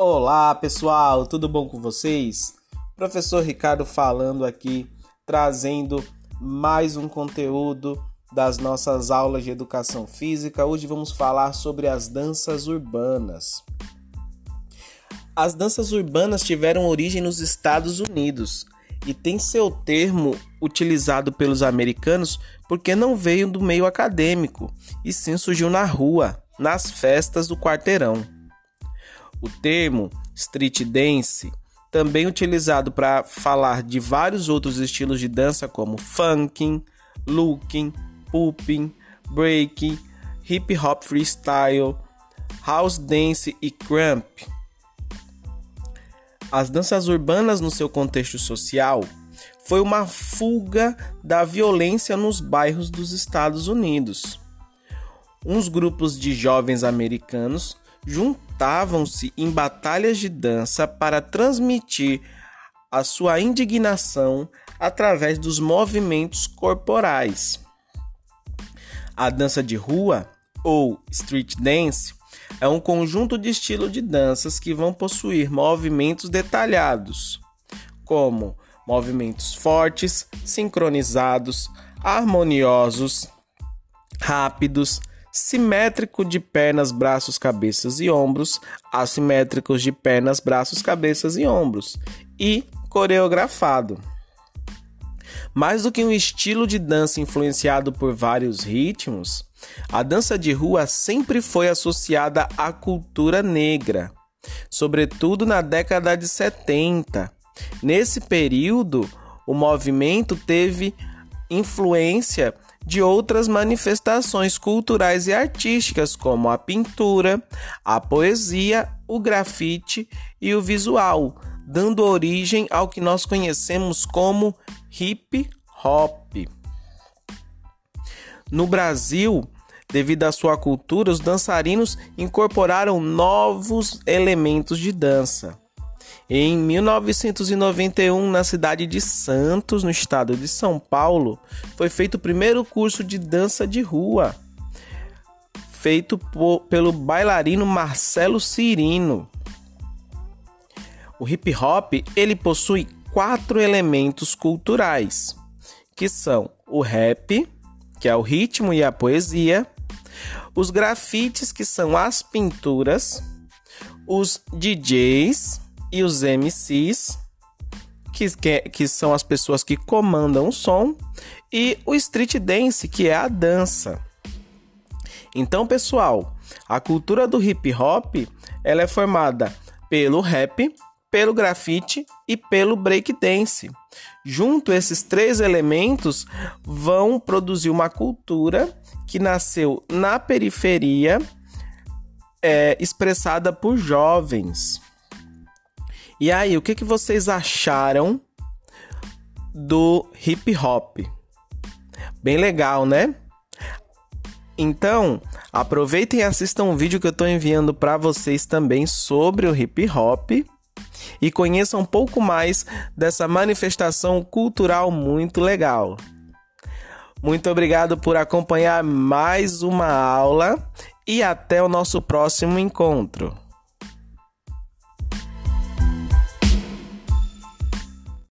Olá pessoal, tudo bom com vocês? Professor Ricardo falando aqui, trazendo mais um conteúdo das nossas aulas de educação física. Hoje vamos falar sobre as danças urbanas. As danças urbanas tiveram origem nos Estados Unidos e tem seu termo utilizado pelos americanos porque não veio do meio acadêmico e sim surgiu na rua, nas festas do quarteirão. O termo street dance, também utilizado para falar de vários outros estilos de dança como funking, looking, pooping, breaking, hip hop freestyle, house dance e crump. As danças urbanas no seu contexto social foi uma fuga da violência nos bairros dos Estados Unidos. Uns grupos de jovens americanos juntavam-se em batalhas de dança para transmitir a sua indignação através dos movimentos corporais. A dança de rua, ou street dance, é um conjunto de estilos de danças que vão possuir movimentos detalhados, como movimentos fortes, sincronizados, harmoniosos, rápidos, simétrico de pernas, braços, cabeças e ombros, assimétricos de pernas, braços, cabeças e ombros e coreografado. Mais do que um estilo de dança influenciado por vários ritmos, a dança de rua sempre foi associada à cultura negra, sobretudo na década de 70. Nesse período, o movimento teve influência de outras manifestações culturais e artísticas, como a pintura, a poesia, o grafite e o visual, dando origem ao que nós conhecemos como hip hop. No Brasil, devido à sua cultura, os dançarinos incorporaram novos elementos de dança. Em 1991, na cidade de Santos, no estado de São Paulo, foi feito o primeiro curso de dança de rua, feito por, pelo bailarino Marcelo Cirino. O hip hop ele possui quatro elementos culturais, que são o rap, que é o ritmo e a poesia, os grafites, que são as pinturas, os DJs, e os MCs, que, que, que são as pessoas que comandam o som, e o street dance, que é a dança. Então, pessoal, a cultura do hip hop ela é formada pelo rap, pelo grafite e pelo break dance. Junto esses três elementos vão produzir uma cultura que nasceu na periferia, é, expressada por jovens. E aí, o que, que vocês acharam do hip hop? Bem legal, né? Então, aproveitem e assistam um vídeo que eu estou enviando para vocês também sobre o hip hop e conheçam um pouco mais dessa manifestação cultural muito legal. Muito obrigado por acompanhar mais uma aula e até o nosso próximo encontro.